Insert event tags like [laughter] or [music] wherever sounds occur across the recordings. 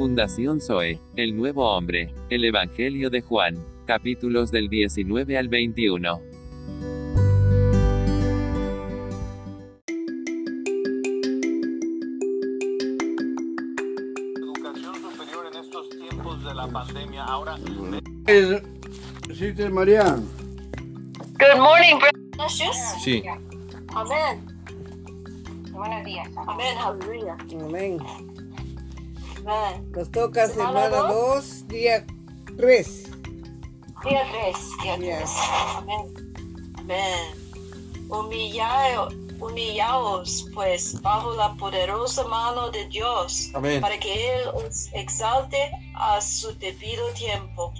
Fundación Zoe, El Nuevo Hombre, el Evangelio de Juan, capítulos del 19 al 21. educación superior en estos tiempos de la pandemia. Ahora, Sister María, Good morning, brothers. Sí. Amén. Buenos días. Amén. Amén. Nos toca Semana semana dos. 2, día 3. Día 3, día Día. 3. Amén. Amén. Humillao- Humillaos, pues, bajo la poderosa mano de Dios, Amén. para que Él os exalte a su debido tiempo.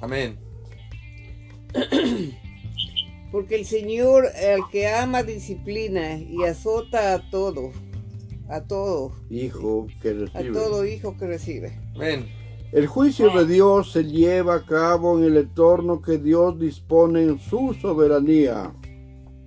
Amén. [clears throat] Porque el Señor, al que ama, disciplina y azota a todo, a todo, hijo que a recibe. todo hijo que recibe. Amén. El juicio de Dios se lleva a cabo en el entorno que Dios dispone en su soberanía.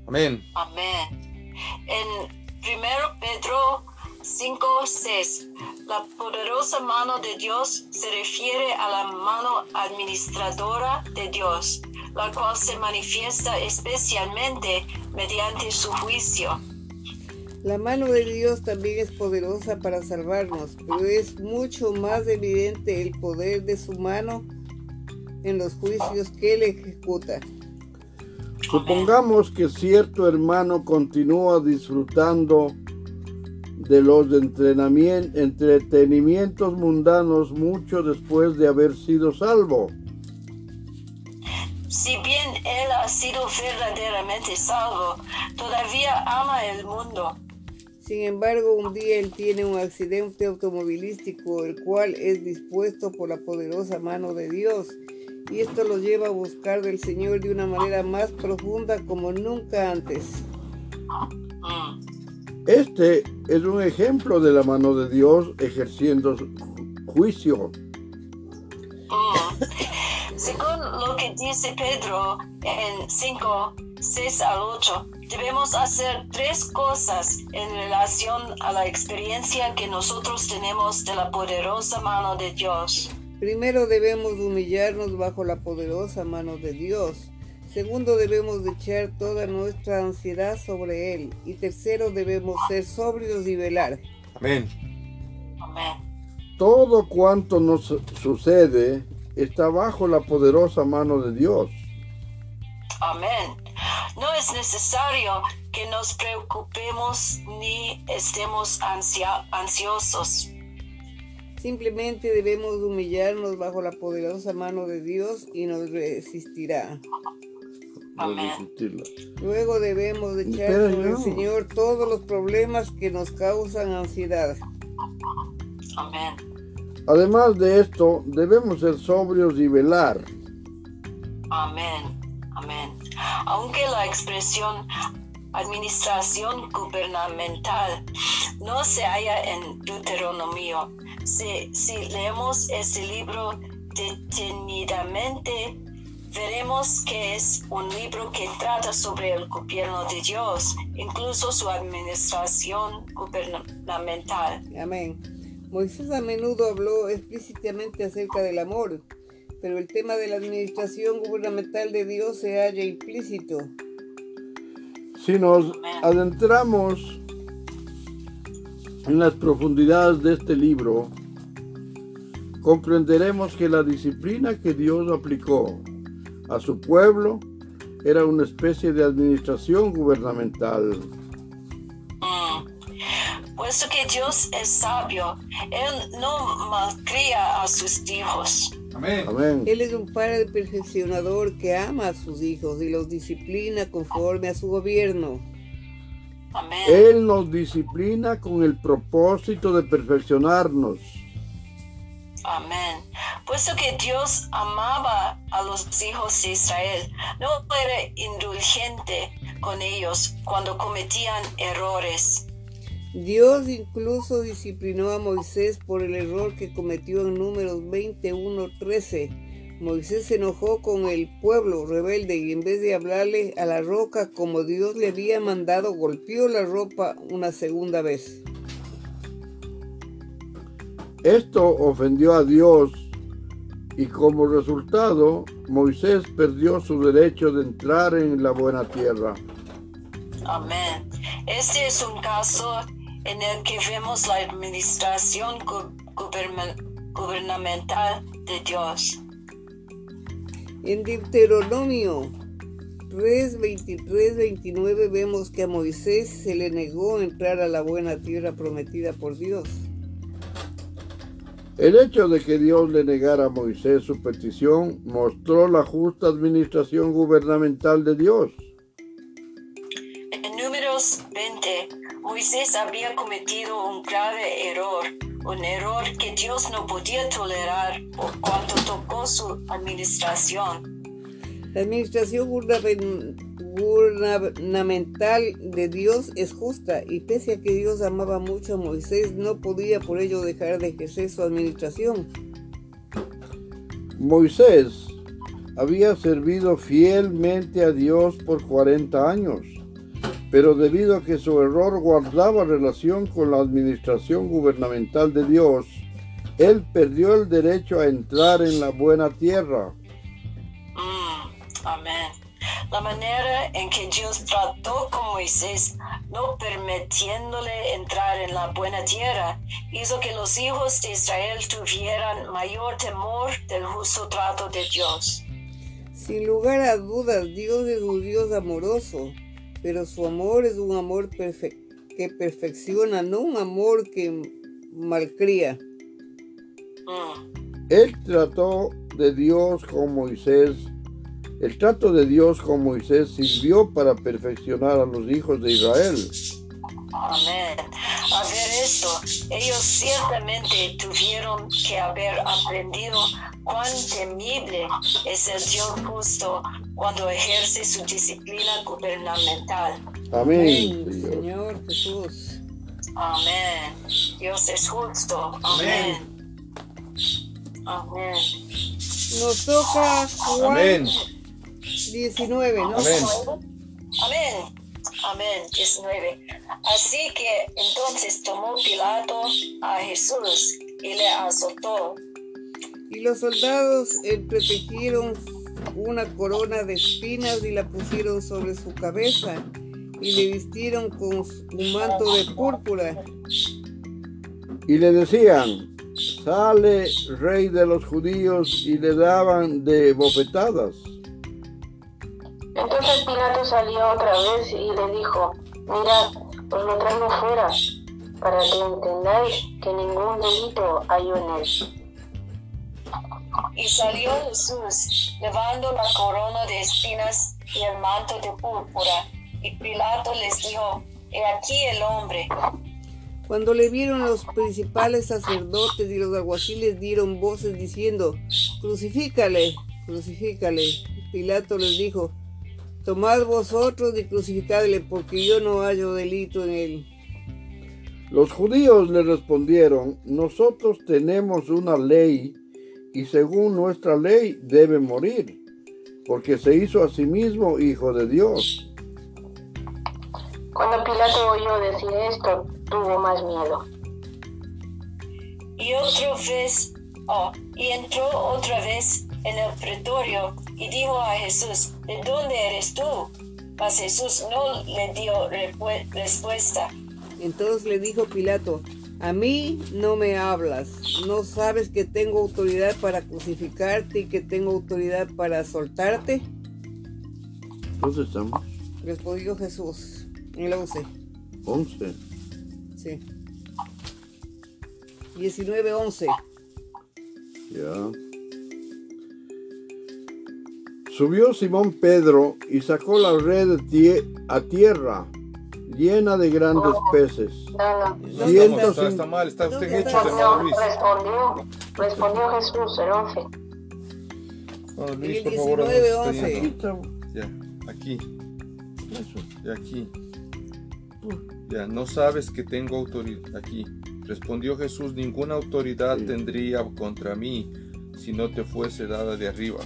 Amén. Amén. En 1 Pedro 5, 6, la poderosa mano de Dios se refiere a la mano administradora de Dios, la cual se manifiesta especialmente mediante su juicio. La mano de Dios también es poderosa para salvarnos, pero es mucho más evidente el poder de su mano en los juicios que Él ejecuta. Supongamos que cierto hermano continúa disfrutando de los entretenimientos mundanos mucho después de haber sido salvo. Si bien él ha sido verdaderamente salvo, todavía ama el mundo. Sin embargo, un día él tiene un accidente automovilístico, el cual es dispuesto por la poderosa mano de Dios, y esto lo lleva a buscar del Señor de una manera más profunda como nunca antes. Este es un ejemplo de la mano de Dios ejerciendo juicio. Mm. Según lo que dice Pedro en 5, 6 al 8, debemos hacer tres cosas en relación a la experiencia que nosotros tenemos de la poderosa mano de Dios. Primero debemos humillarnos bajo la poderosa mano de Dios. Segundo debemos de echar toda nuestra ansiedad sobre Él. Y tercero debemos ser sobrios y velar. Amén. Amén. Todo cuanto nos sucede está bajo la poderosa mano de Dios. Amén. No es necesario que nos preocupemos ni estemos ansia- ansiosos. Simplemente debemos humillarnos bajo la poderosa mano de Dios y nos resistirá. Amén. Luego debemos de echar sobre el. Señor todos los problemas que nos causan ansiedad. Amén. Además de esto, debemos ser sobrios y velar. Amén, amén. Aunque la expresión administración gubernamental no se halla en Deuteronomio, si, si leemos ese libro detenidamente, veremos que es un libro que trata sobre el gobierno de Dios, incluso su administración gubernamental. Amén. Moisés a menudo habló explícitamente acerca del amor, pero el tema de la administración gubernamental de Dios se halla implícito. Si nos adentramos en las profundidades de este libro, comprenderemos que la disciplina que Dios aplicó a su pueblo era una especie de administración gubernamental. Mm. Puesto que Dios es sabio, Él no malcría a sus hijos. Amén. Amén. Él es un padre perfeccionador que ama a sus hijos y los disciplina conforme a su gobierno. Amén. Él nos disciplina con el propósito de perfeccionarnos. Amén. Puesto que Dios amaba a los hijos de Israel, no era indulgente con ellos cuando cometían errores. Dios incluso disciplinó a Moisés por el error que cometió en números 21:13. Moisés se enojó con el pueblo rebelde y en vez de hablarle a la roca como Dios le había mandado, golpeó la ropa una segunda vez. Esto ofendió a Dios y como resultado Moisés perdió su derecho de entrar en la buena tierra. Amén. Este es un caso en el que vemos la administración gu- guberna- gubernamental de Dios. En Deuteronomio 3, 23, 29 vemos que a Moisés se le negó entrar a la buena tierra prometida por Dios. El hecho de que Dios le negara a Moisés su petición mostró la justa administración gubernamental de Dios. Moisés había cometido un grave error, un error que Dios no podía tolerar por cuanto tocó su administración. La administración gubernamen- gubernamental de Dios es justa y pese a que Dios amaba mucho a Moisés, no podía por ello dejar de ejercer su administración. Moisés había servido fielmente a Dios por 40 años, pero debido a que su error guardaba relación con la administración gubernamental de Dios, él perdió el derecho a entrar en la buena tierra. Mm, amén. La manera en que Dios trató con Moisés, no permitiéndole entrar en la buena tierra, hizo que los hijos de Israel tuvieran mayor temor del justo trato de Dios. Sin lugar a dudas, Dios es un Dios amoroso, pero su amor es un amor que perfecciona, no un amor que malcría. Mm, El trato de Dios con Moisés, el trato de Dios con Moisés sirvió para perfeccionar a los hijos de Israel. Amén. A ver esto, ellos ciertamente tuvieron que haber aprendido cuán temible es el Dios justo cuando ejerce su disciplina gubernamental. Amén, Amén, Señor. Señor Jesús. Amén. Dios es justo. Amén. Amén. Nos toca Juan Amén. 19, ¿no? Amén. Amén. Amén. 19. Así que entonces tomó Pilato a Jesús y le azotó. Y los soldados entretejieron una corona de espinas y la pusieron sobre su cabeza y le vistieron con un manto de púrpura Y le decían, sale rey de los judíos, y le daban de bofetadas. Entonces Pilato salió otra vez y le dijo, mirad, os lo traigo fuera, para que entendáis que ningún delito hay en él. Y salió Jesús, llevando la corona de espinas y el manto de púrpura. Y Pilato les dijo, he aquí el hombre. Cuando le vieron los principales sacerdotes y los alguaciles dieron voces diciendo, crucifícale, crucifícale. Pilato les dijo, tomad vosotros y crucificadle, porque yo no hallo delito en él. Los judíos le respondieron, nosotros tenemos una ley, y según nuestra ley debe morir, porque se hizo a sí mismo hijo de Dios. Cuando Pilato oyó decir esto, tuvo más miedo. Y otra vez, oh, y entró otra vez en el pretorio y dijo a Jesús, ¿de dónde eres tú? Mas Jesús no le dio respuesta. Entonces le dijo Pilato, a mí no me hablas, no sabes que tengo autoridad para crucificarte y que tengo autoridad para soltarte. ¿Dónde estamos? Respondió Jesús en la 11, 11. sí. 19, 11. Ya. Subió Simón Pedro y sacó la red tie- a tierra, llena de grandes peces. No, no. Está, está mal, está usted Respondió, Luis. respondió, respondió Jesús, el 11. Hermano Luis, por favor, 19, está 11. Aquí yendo. estamos. Ya, aquí, y aquí. Ya, no sabes que tengo autoridad aquí. Respondió Jesús, ninguna autoridad Sí. tendría contra mí si no te fuese dada de arriba.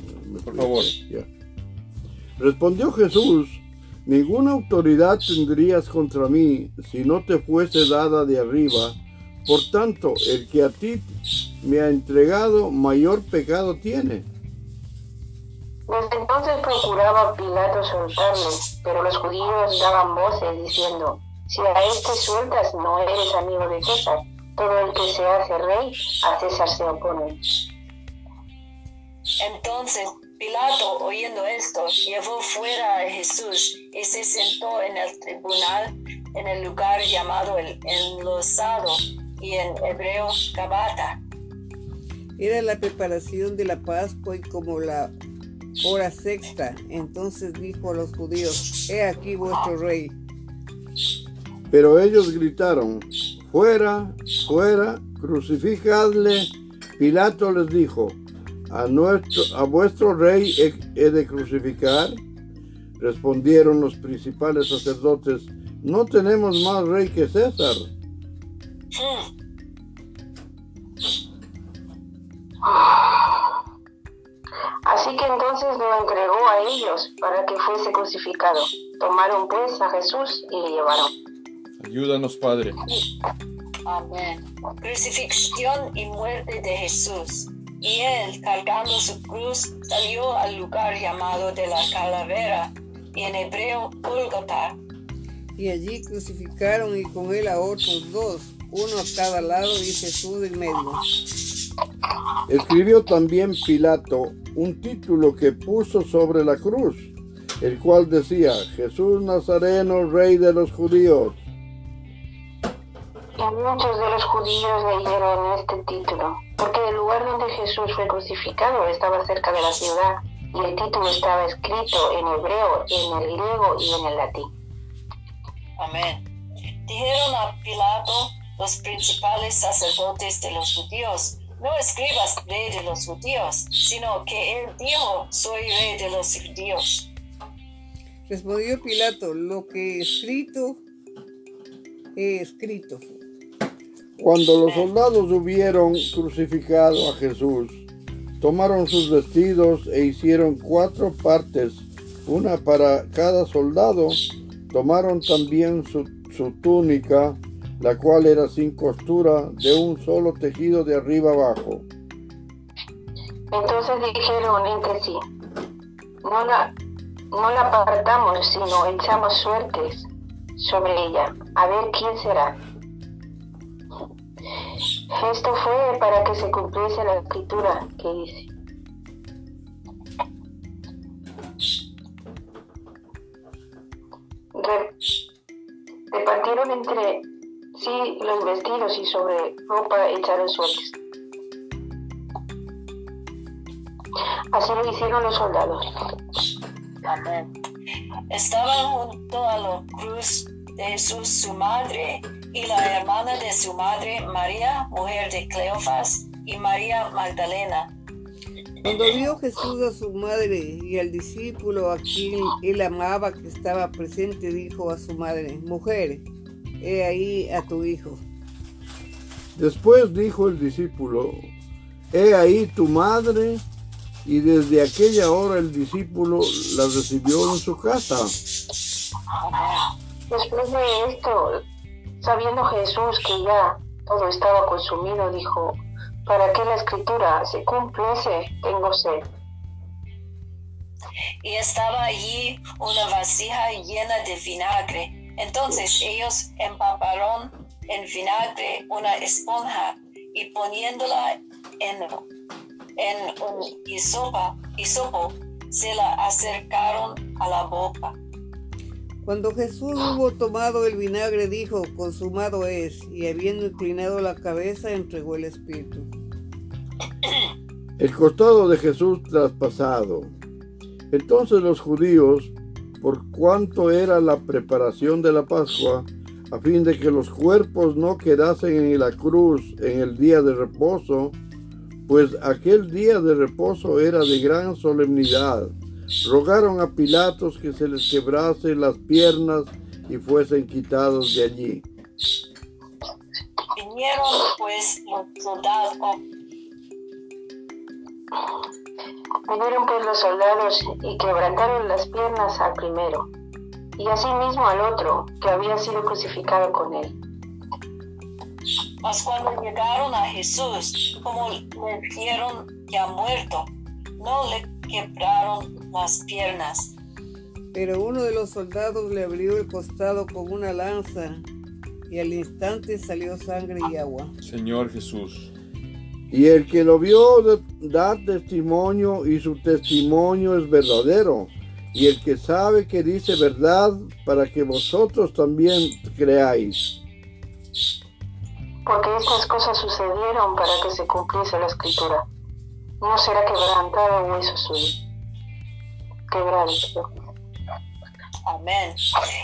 Por fui. favor. Ya. Respondió Jesús, ninguna autoridad tendrías contra mí si no te fuese dada de arriba, Por tanto, el que a ti me ha entregado, mayor pecado tiene. Desde entonces procuraba Pilato soltarle, pero los judíos daban voces diciendo, si a este sueltas no eres amigo de César, todo el que se hace rey a César se opone. Entonces Pilato, oyendo esto, llevó fuera a Jesús y se sentó en el tribunal en el lugar llamado el enlosado y en hebreo Gabata. Era la preparación de la Pascua y como la hora sexta. Entonces dijo a los judíos, he aquí vuestro rey. Pero ellos gritaron, fuera, fuera, crucificadle. Pilato les dijo, a, nuestro, a vuestro rey he, he de crucificar. Respondieron los principales sacerdotes, no tenemos más rey que César. Así que entonces lo entregó a ellos para que fuese crucificado. Tomaron pues a Jesús y le llevaron. Ayúdanos, Padre. Amén. Crucifixión y muerte de Jesús. Y él, cargando su cruz, salió al lugar llamado de la calavera, y en hebreo Gólgota. Y allí crucificaron y con él a otros dos, uno a cada lado y Jesús en medio. Escribió también Pilato un título que puso sobre la cruz, el cual decía, Jesús Nazareno, rey de los judíos. Y muchos de los judíos leyeron este título, porque el lugar donde Jesús fue crucificado estaba cerca de la ciudad, y el título estaba escrito en hebreo, en el griego y en el latín. Amén. Dijeron a Pilato los principales sacerdotes de los judíos, no escribas rey de los judíos, sino que él dijo, soy rey de los judíos. Respondió Pilato, lo que he escrito, he escrito. Cuando los soldados hubieron crucificado a Jesús, tomaron sus vestidos e hicieron cuatro partes, una para cada soldado. Tomaron también su, su túnica, la cual era sin costura, de un solo tejido de arriba abajo. Entonces dijeron entre sí, no la, no la apartamos, sino echamos suertes sobre ella, a ver quién será. Esto fue para que se cumpliese la escritura que dice. Re- repartieron entre sí los vestidos y sobre ropa echaron suertes. Así lo hicieron los soldados. Amén. Estaban junto a la cruz de Jesús su madre y la hermana de su madre, María, mujer de Cleofas, y María Magdalena. Cuando vio Jesús a su madre y al discípulo a quien él amaba que estaba presente, dijo a su madre, mujer, he ahí a tu hijo. Después dijo el discípulo, he ahí tu madre, y desde aquella hora el discípulo la recibió en su casa. Después de esto, sabiendo Jesús que ya todo estaba consumido, dijo, para que la escritura se cumpliese, tengo sed. Y estaba allí una vasija llena de vinagre. Entonces ellos empaparon en vinagre una esponja y poniéndola en, en un hisopo, se la acercaron a la boca. Cuando Jesús hubo tomado el vinagre, dijo, consumado es, y habiendo inclinado la cabeza, entregó el Espíritu. El costado de Jesús traspasado. Entonces los judíos, por cuanto era la preparación de la Pascua, a fin de que los cuerpos no quedasen en la cruz en el día de reposo, pues aquel día de reposo era de gran solemnidad, rogaron a Pilatos que se les quebrase las piernas y fuesen quitados de allí. Vinieron pues los soldados Vinieron pues los soldados y quebrantaron las piernas al primero, y asimismo al otro, que había sido crucificado con él. Mas cuando llegaron a Jesús, como le vieron ya muerto, no le quebraron las piernas. Pero uno de los soldados le abrió el costado con una lanza y al instante salió sangre y agua. Señor Jesús. Y el que lo vio da testimonio y su testimonio es verdadero. Y el que sabe que dice verdad para que vosotros también creáis. Porque estas cosas sucedieron para que se cumpliese la escritura. No será quebrantado hueso suyo. Quebrado. perdón. Amén.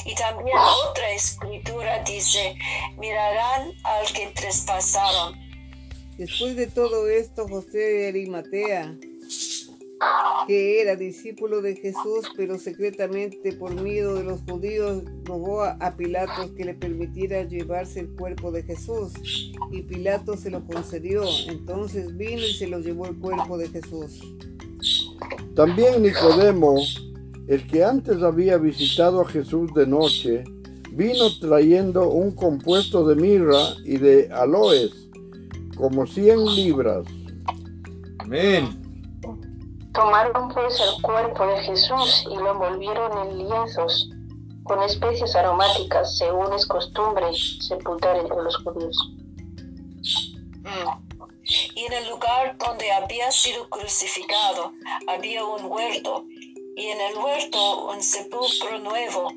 Y también otra escritura dice, mirarán al que traspasaron. Después de todo esto, José de Arimatea, que era discípulo de Jesús, pero secretamente por miedo de los judíos, rogó a Pilatos que le permitiera llevarse el cuerpo de Jesús. Y Pilato se lo concedió. Entonces vino y se lo llevó el cuerpo de Jesús. También Nicodemo, el que antes había visitado a Jesús de noche, vino trayendo un compuesto de mirra y de aloes, como cien libras. Amén. Tomaron pues el cuerpo de Jesús y lo envolvieron en lienzos con especias aromáticas, según es costumbre sepultar entre los judíos. Mm. Y en el lugar donde había sido crucificado había un huerto, y en el huerto un sepulcro nuevo,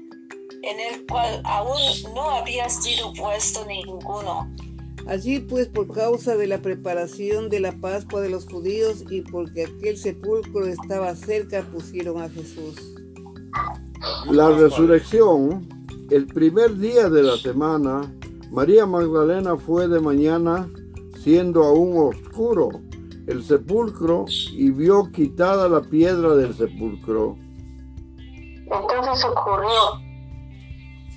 en el cual aún no había sido puesto ninguno. Allí pues por causa de la preparación de la Pascua de los judíos y porque aquel sepulcro estaba cerca, pusieron a Jesús. La resurrección, el primer día de la semana, María Magdalena fue de mañana, siendo aún oscuro, el sepulcro y vio quitada la piedra del sepulcro. Entonces ocurrió,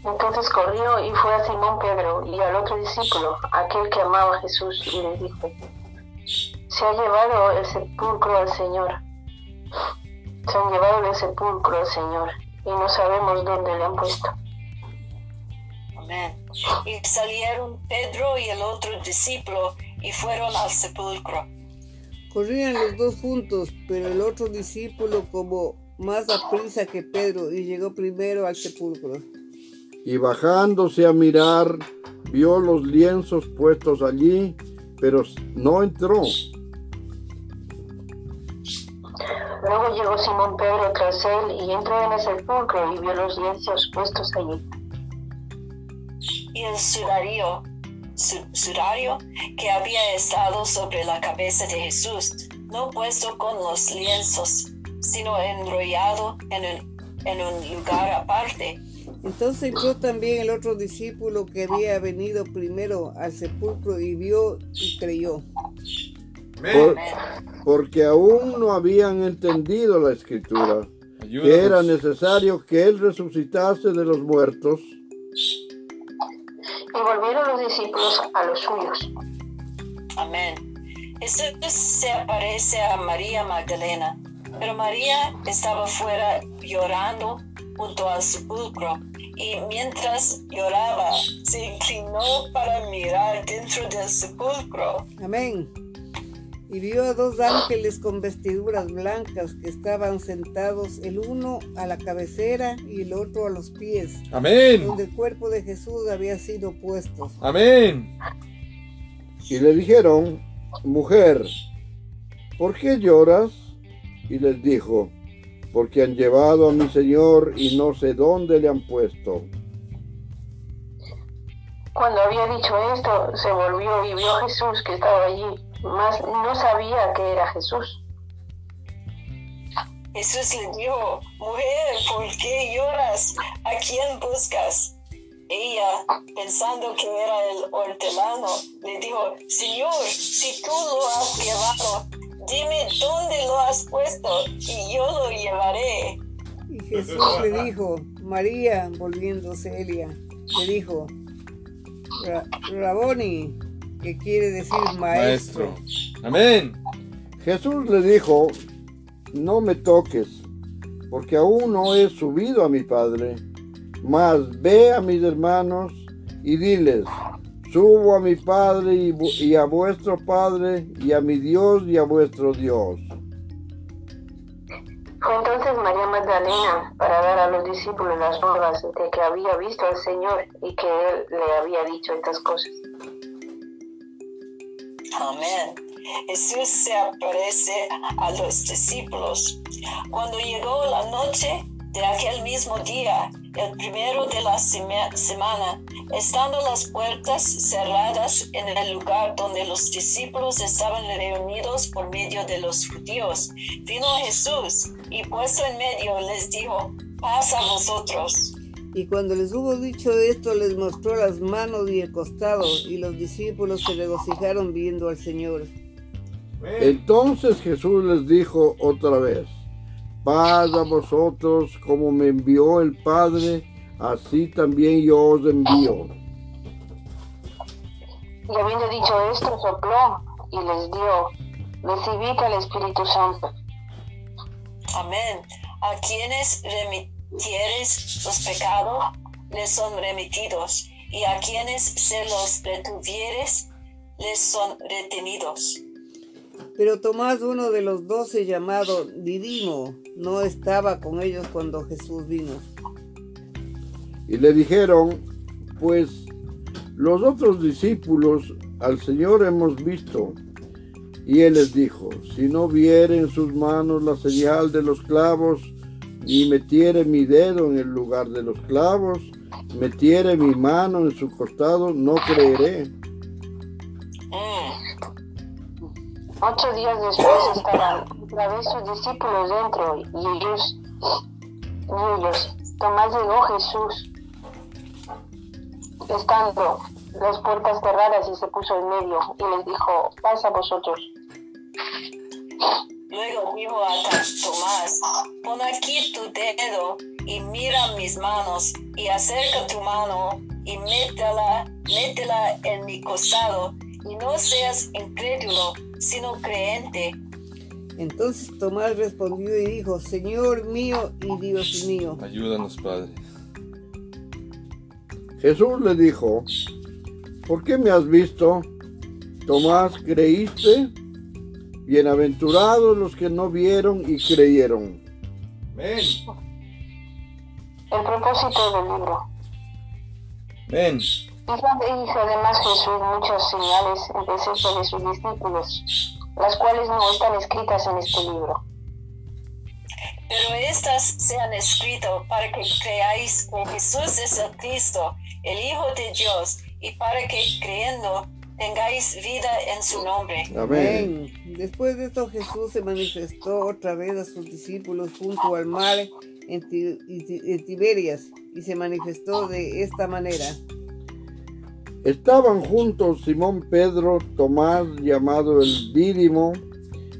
entonces corrió y fue a Simón Pedro y al otro discípulo, aquel que amaba a Jesús, y les dijo, se ha llevado el sepulcro al Señor, se han llevado del sepulcro al Señor, y no sabemos dónde le han puesto. Amén. Y salieron Pedro y el otro discípulo y fueron al sepulcro. Corrían los dos juntos, pero el otro discípulo como más aprisa que Pedro y llegó primero al sepulcro. Y bajándose a mirar, vio los lienzos puestos allí, pero no entró. Luego llegó Simón Pedro tras él y entró en el sepulcro y vio los lienzos puestos allí. Y el sudario, su- sudario que había estado sobre la cabeza de Jesús, no puesto con los lienzos, sino enrollado en un, en un lugar aparte. Entonces entró también el otro discípulo que había venido primero al sepulcro y vio y creyó. Amén. Por- porque aún no habían entendido la escritura, que era Ayúdanos. necesario que Él resucitase de los muertos. Y volvieron los discípulos a los suyos. Amén. Jesús se aparece a María Magdalena, pero María estaba fuera llorando junto al sepulcro y mientras lloraba se inclinó para mirar dentro del sepulcro. Amén. Y vio a dos ángeles con vestiduras blancas que estaban sentados el uno a la cabecera y el otro a los pies, Amén. donde el cuerpo de Jesús había sido puesto. Amén. Y le dijeron, mujer, ¿por qué lloras? Y les dijo, porque han llevado a mi Señor y no sé dónde le han puesto. Cuando había dicho esto, se volvió y vio a Jesús que estaba allí, mas no sabía que era Jesús. Jesús le dijo, mujer, ¿por qué lloras? ¿A quién buscas? Ella, pensando que era el hortelano, le dijo, Señor, si tú lo has llevado, dime dónde lo has puesto y yo lo llevaré. Y Jesús le dijo, María, volviéndose Elia, le dijo, "Ra- Raboni, que quiere decir maestro. Maestro. Amén. Jesús le dijo, no me toques, porque aún no he subido a mi Padre, mas ve a mis hermanos y diles, subo a mi Padre y, y a vuestro Padre, y a mi Dios y a vuestro Dios. Fue entonces María Magdalena para dar a los discípulos las nuevas de que había visto al Señor y que Él le había dicho estas cosas. Amén. Jesús se aparece a los discípulos. Cuando llegó la noche de aquel mismo día, el primero de la sema- semana, estando las puertas cerradas en el lugar donde los discípulos estaban reunidos por medio de los judíos, vino Jesús y puesto en medio les dijo, paz a vosotros. Y cuando les hubo dicho esto, les mostró las manos y el costado, y los discípulos se regocijaron viendo al Señor. Entonces Jesús les dijo otra vez, paz a vosotros, como me envió el Padre, así también yo os envío. Y habiendo dicho esto, sopló y les dio, recibid al Espíritu Santo. Amén. A quienes remitieres los pecados, les son remitidos, y a quienes se los retuvieres, les son retenidos. Pero Tomás, uno de los doce llamado Didimo, no estaba con ellos cuando Jesús vino. Y le dijeron, pues los otros discípulos al Señor hemos visto. Y él les dijo, si no viere en sus manos la señal de los clavos, y metiere mi dedo en el lugar de los clavos, metiere mi mano en su costado, no creeré. Ocho días después estaban otra sus discípulos dentro y ellos, ellos. Tomás llegó Jesús, estando las puertas cerradas y se puso en medio y les dijo, paz a vosotros. Luego dijo a Tomás, pon aquí tu dedo y mira mis manos, y acerca tu mano y métela, métela en mi costado, y no seas incrédulo, sino creente. Entonces Tomás respondió y dijo, Señor mío y Dios mío. Ayúdanos, Padre. Jesús le dijo, ¿por qué me has visto? Tomás, ¿creíste? Bienaventurados los que no vieron y creyeron. Ven, El propósito del libro. ven. Hizo, hizo además Jesús muchas señales en presencia de sus discípulos, las cuales no están escritas en este libro. Pero estas se han escrito para que creáis que Jesús es el Cristo, el Hijo de Dios, y para que creyendo tengáis vida en su nombre. Amén. Después de esto Jesús se manifestó otra vez a sus discípulos junto al mar en Tiberias y se manifestó de esta manera. Estaban juntos Simón Pedro, Tomás llamado el Dídimo,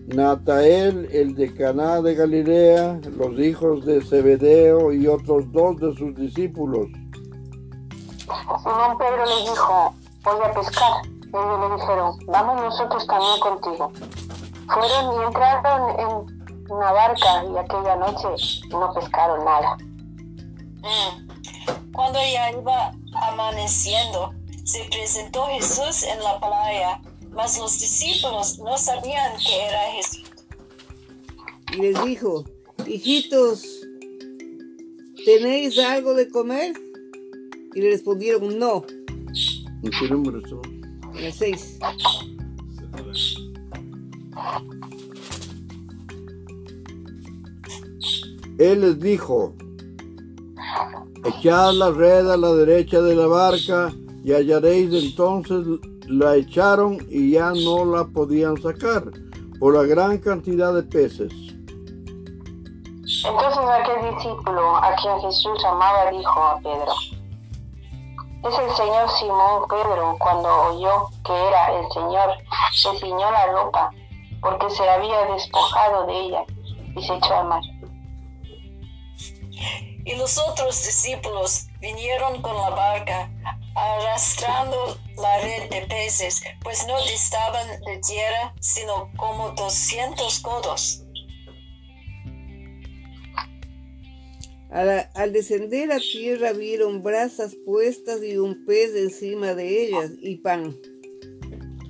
Natael el de Caná de Galilea, los hijos de Zebedeo y otros dos de sus discípulos. Simón Pedro les dijo, voy a pescar. Y ellos le dijeron, vamos nosotros también contigo. Fueron y entraron en una barca y aquella noche no pescaron nada. Mm. Cuando ya iba amaneciendo, se presentó Jesús en la playa, mas los discípulos no sabían que era Jesús. Y les dijo, hijitos, ¿tenéis algo de comer? Y le respondieron, no. ¿En qué número estamos? En el 6. Él les dijo, echad la red a la derecha de la barca y hallaréis entonces la echaron y ya no la podían sacar por la gran cantidad de peces. Entonces aquel discípulo a quien Jesús amaba dijo a Pedro, es el Señor Simón Pedro cuando oyó que era el Señor, se ciñó la ropa porque se había despojado de ella y se echó al mar. Y los otros discípulos vinieron con la barca, arrastrando la red de peces, pues no distaban de tierra, sino como doscientos codos. Al, al descender a tierra vieron brasas puestas y un pez encima de ellas y pan.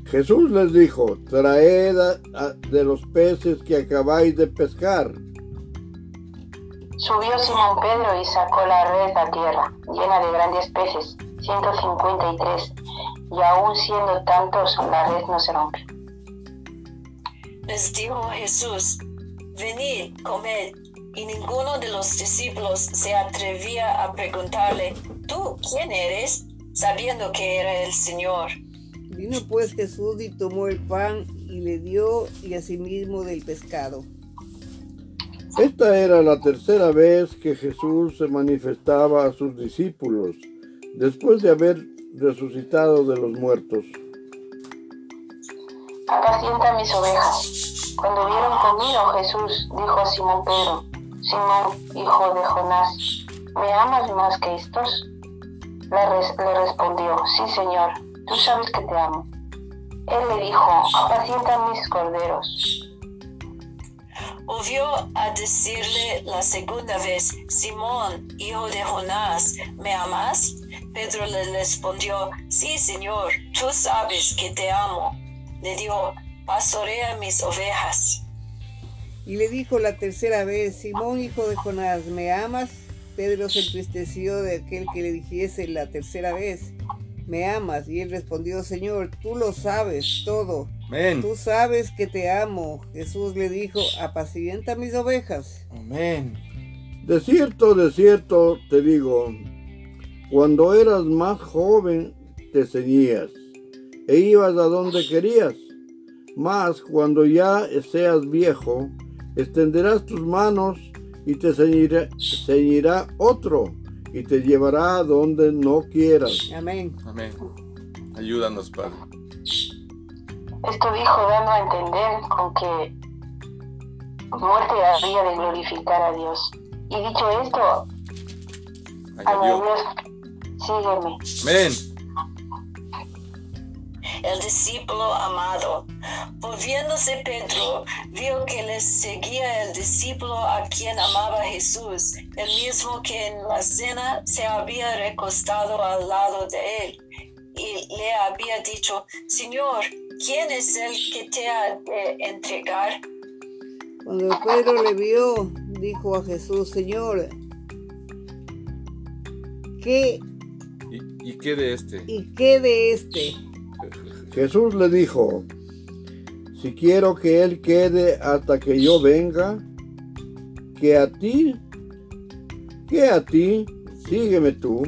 Jesús les dijo, traed a- a- de los peces que acabáis de pescar. Subió Simón Pedro y sacó la red a tierra, llena de grandes peces, 153, y aún siendo tantos, la red no se rompió. Les dijo Jesús, venid, comed. Y ninguno de los discípulos se atrevía a preguntarle, ¿tú quién eres? sabiendo que era el Señor. Vino pues Jesús y tomó el pan y le dio y asimismo del pescado. Esta era la tercera vez que Jesús se manifestaba a sus discípulos después de haber resucitado de los muertos. Apacienta mis ovejas. Cuando hubieron comido, Jesús dijo a Simón Pedro, Simón, hijo de Jonás, ¿me amas más que estos? Le respondió, sí, Señor, tú sabes que te amo. Él le dijo, apacienta mis corderos. Volvió a decirle la segunda vez, Simón, hijo de Jonás, ¿me amas? Pedro le respondió, sí, Señor, tú sabes que te amo. Le dijo, pastorea mis ovejas. Y le dijo la tercera vez, Simón, hijo de Jonás, ¿me amas? Pedro se entristeció de aquel que le dijese la tercera vez, ¿me amas? Y él respondió, Señor, tú lo sabes todo. Amén. Tú sabes que te amo. Jesús le dijo, apacienta mis ovejas. Amén. De cierto, de cierto te digo, cuando eras más joven te ceñías e ibas a donde querías, mas cuando ya seas viejo, extenderás tus manos y te ceñirá, ceñirá otro y te llevará a donde no quieras. Amén. Amén. Ayúdanos, Padre. Esto dijo dando a entender con que muerte había de glorificar a Dios. Y dicho esto, Añadió. añadió, sígueme. Amén. el discípulo amado. Volviéndose Pedro, vio que les seguía el discípulo a quien amaba Jesús, el mismo que en la cena se había recostado al lado de él. Y le había dicho, Señor, ¿quién es el que te ha de entregar? Cuando Pedro le vio, dijo a Jesús, Señor, ¿qué ¿Y, y qué de este? y qué de este? Jesús le dijo, si quiero que él quede hasta que yo venga, que a ti, que a ti, sígueme tú.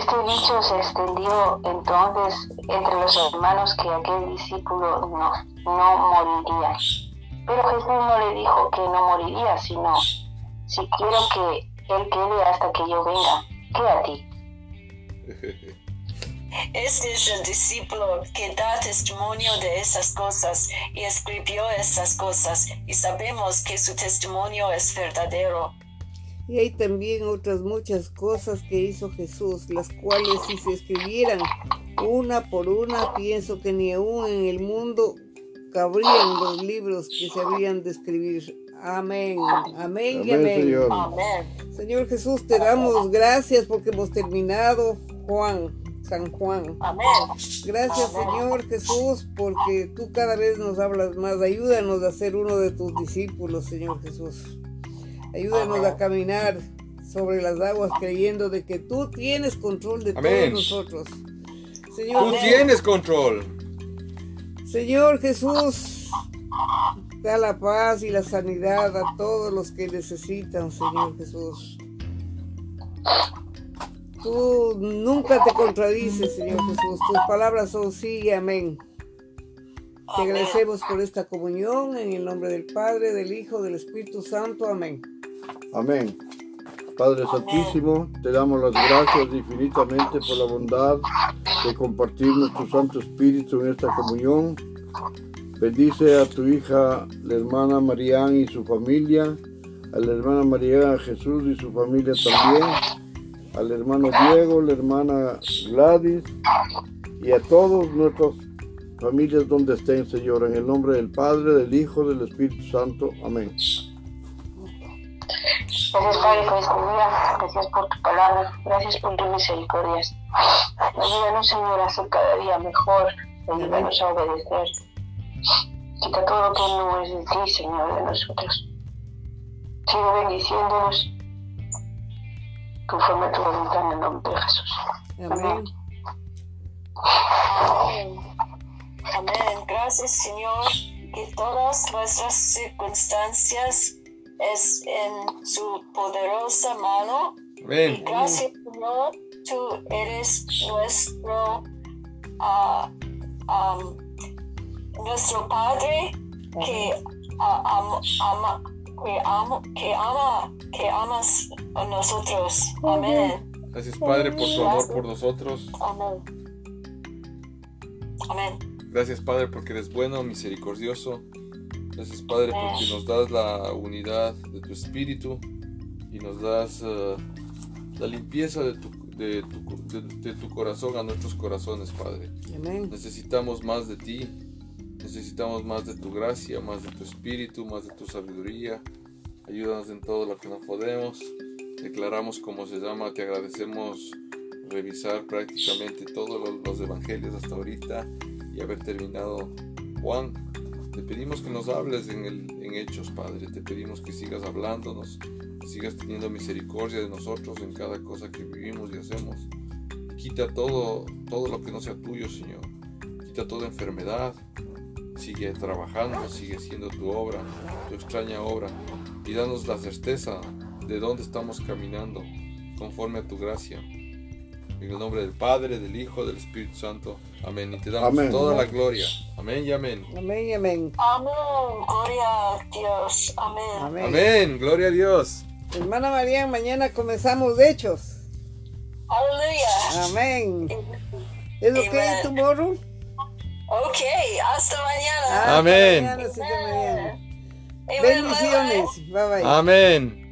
Este dicho se extendió entonces entre los hermanos que aquel discípulo no, no moriría. Pero Jesús no le dijo que no moriría, sino, si quiero que él quede hasta que yo venga, que a ti. [laughs] Este es el discípulo que da testimonio de esas cosas y escribió estas cosas y sabemos que su testimonio es verdadero. Y hay también otras muchas cosas que hizo Jesús, las cuales si se escribieran una por una, pienso que ni aún en el mundo cabrían los libros que se habrían de escribir. Amén, amén y Amén, amén. Señor. Amén. Señor Jesús, te damos gracias porque hemos terminado Juan, San Juan. Amén. Gracias Señor Jesús porque tú cada vez nos hablas más. Ayúdanos a ser uno de tus discípulos, Señor Jesús. Ayúdanos a caminar sobre las aguas creyendo de que tú tienes control de Amén. todos nosotros. Señor, Tú tienes control. Señor Jesús, da la paz y la sanidad a todos los que necesitan, Señor Jesús. Tú nunca te contradices, Señor Jesús. Tus palabras son sí y amén. Te agradecemos por esta comunión en el nombre del Padre, del Hijo, del Espíritu Santo. Amén. Amén. Padre Santísimo, te damos las gracias infinitamente por la bondad de compartirnos tu Santo Espíritu en esta comunión. Bendice a tu hija, la hermana Marián y su familia, a la hermana María Jesús y su familia también, al hermano Diego, la hermana Gladys y a todos nuestras familias donde estén, Señor, en el nombre del Padre, del Hijo, del Espíritu Santo. Amén. Gracias, Padre, por este día. Gracias por tu palabra. Gracias por tus misericordias. Ayúdanos, Señor, a ser cada día mejor. Ayúdanos a obedecer. Quita todo lo que no es de ti, Señor, de nosotros. Sigue bendiciéndonos conforme a tu voluntad en el nombre de Jesús. Amén. Amén. Amén. Gracias, Señor, que todas nuestras circunstancias es en su poderosa mano. Y Amén. gracias, Señor, tú eres nuestro, ah, nuestro Padre que am- ama, que ama, que ama, que amas a nosotros. Amén. Gracias, Padre, por tu amor por nosotros. Amén. Amén. Gracias, Padre, porque eres bueno, misericordioso. Gracias, Padre, porque nos das la unidad de tu espíritu y nos das eh, la limpieza de tu, de, tu, de- de tu corazón a nuestros corazones, Padre. Amén. Necesitamos más de ti, necesitamos más de tu gracia, más de tu espíritu, más de tu sabiduría. Ayúdanos en todo lo que no podemos. Declaramos como se llama, te agradecemos revisar prácticamente todos los, los evangelios hasta ahorita y haber terminado Juan. Te pedimos que nos hables en, Hechos, Padre. Te pedimos que sigas hablándonos, sigas teniendo misericordia de nosotros en cada cosa que vivimos y hacemos. Quita todo, todo lo que no sea tuyo, Señor. Quita toda enfermedad. Sigue trabajando, sigue siendo tu obra, tu extraña obra. Y danos la certeza de dónde estamos caminando conforme a tu gracia. En el nombre del Padre, del Hijo, del Espíritu Santo. Amén. Y te damos Amén. toda la gloria. Amén y amén. Amén y amén. Amén. Gloria a Dios. Amén. Amén. Amén. Gloria a Dios. Hermana María, mañana comenzamos de hechos. Aleluya. Amén. ¿Es lo que hay tomorrow? Ok, hasta mañana. Hasta Amén. mañana, mañana. Bendiciones. Bye bye. Amén.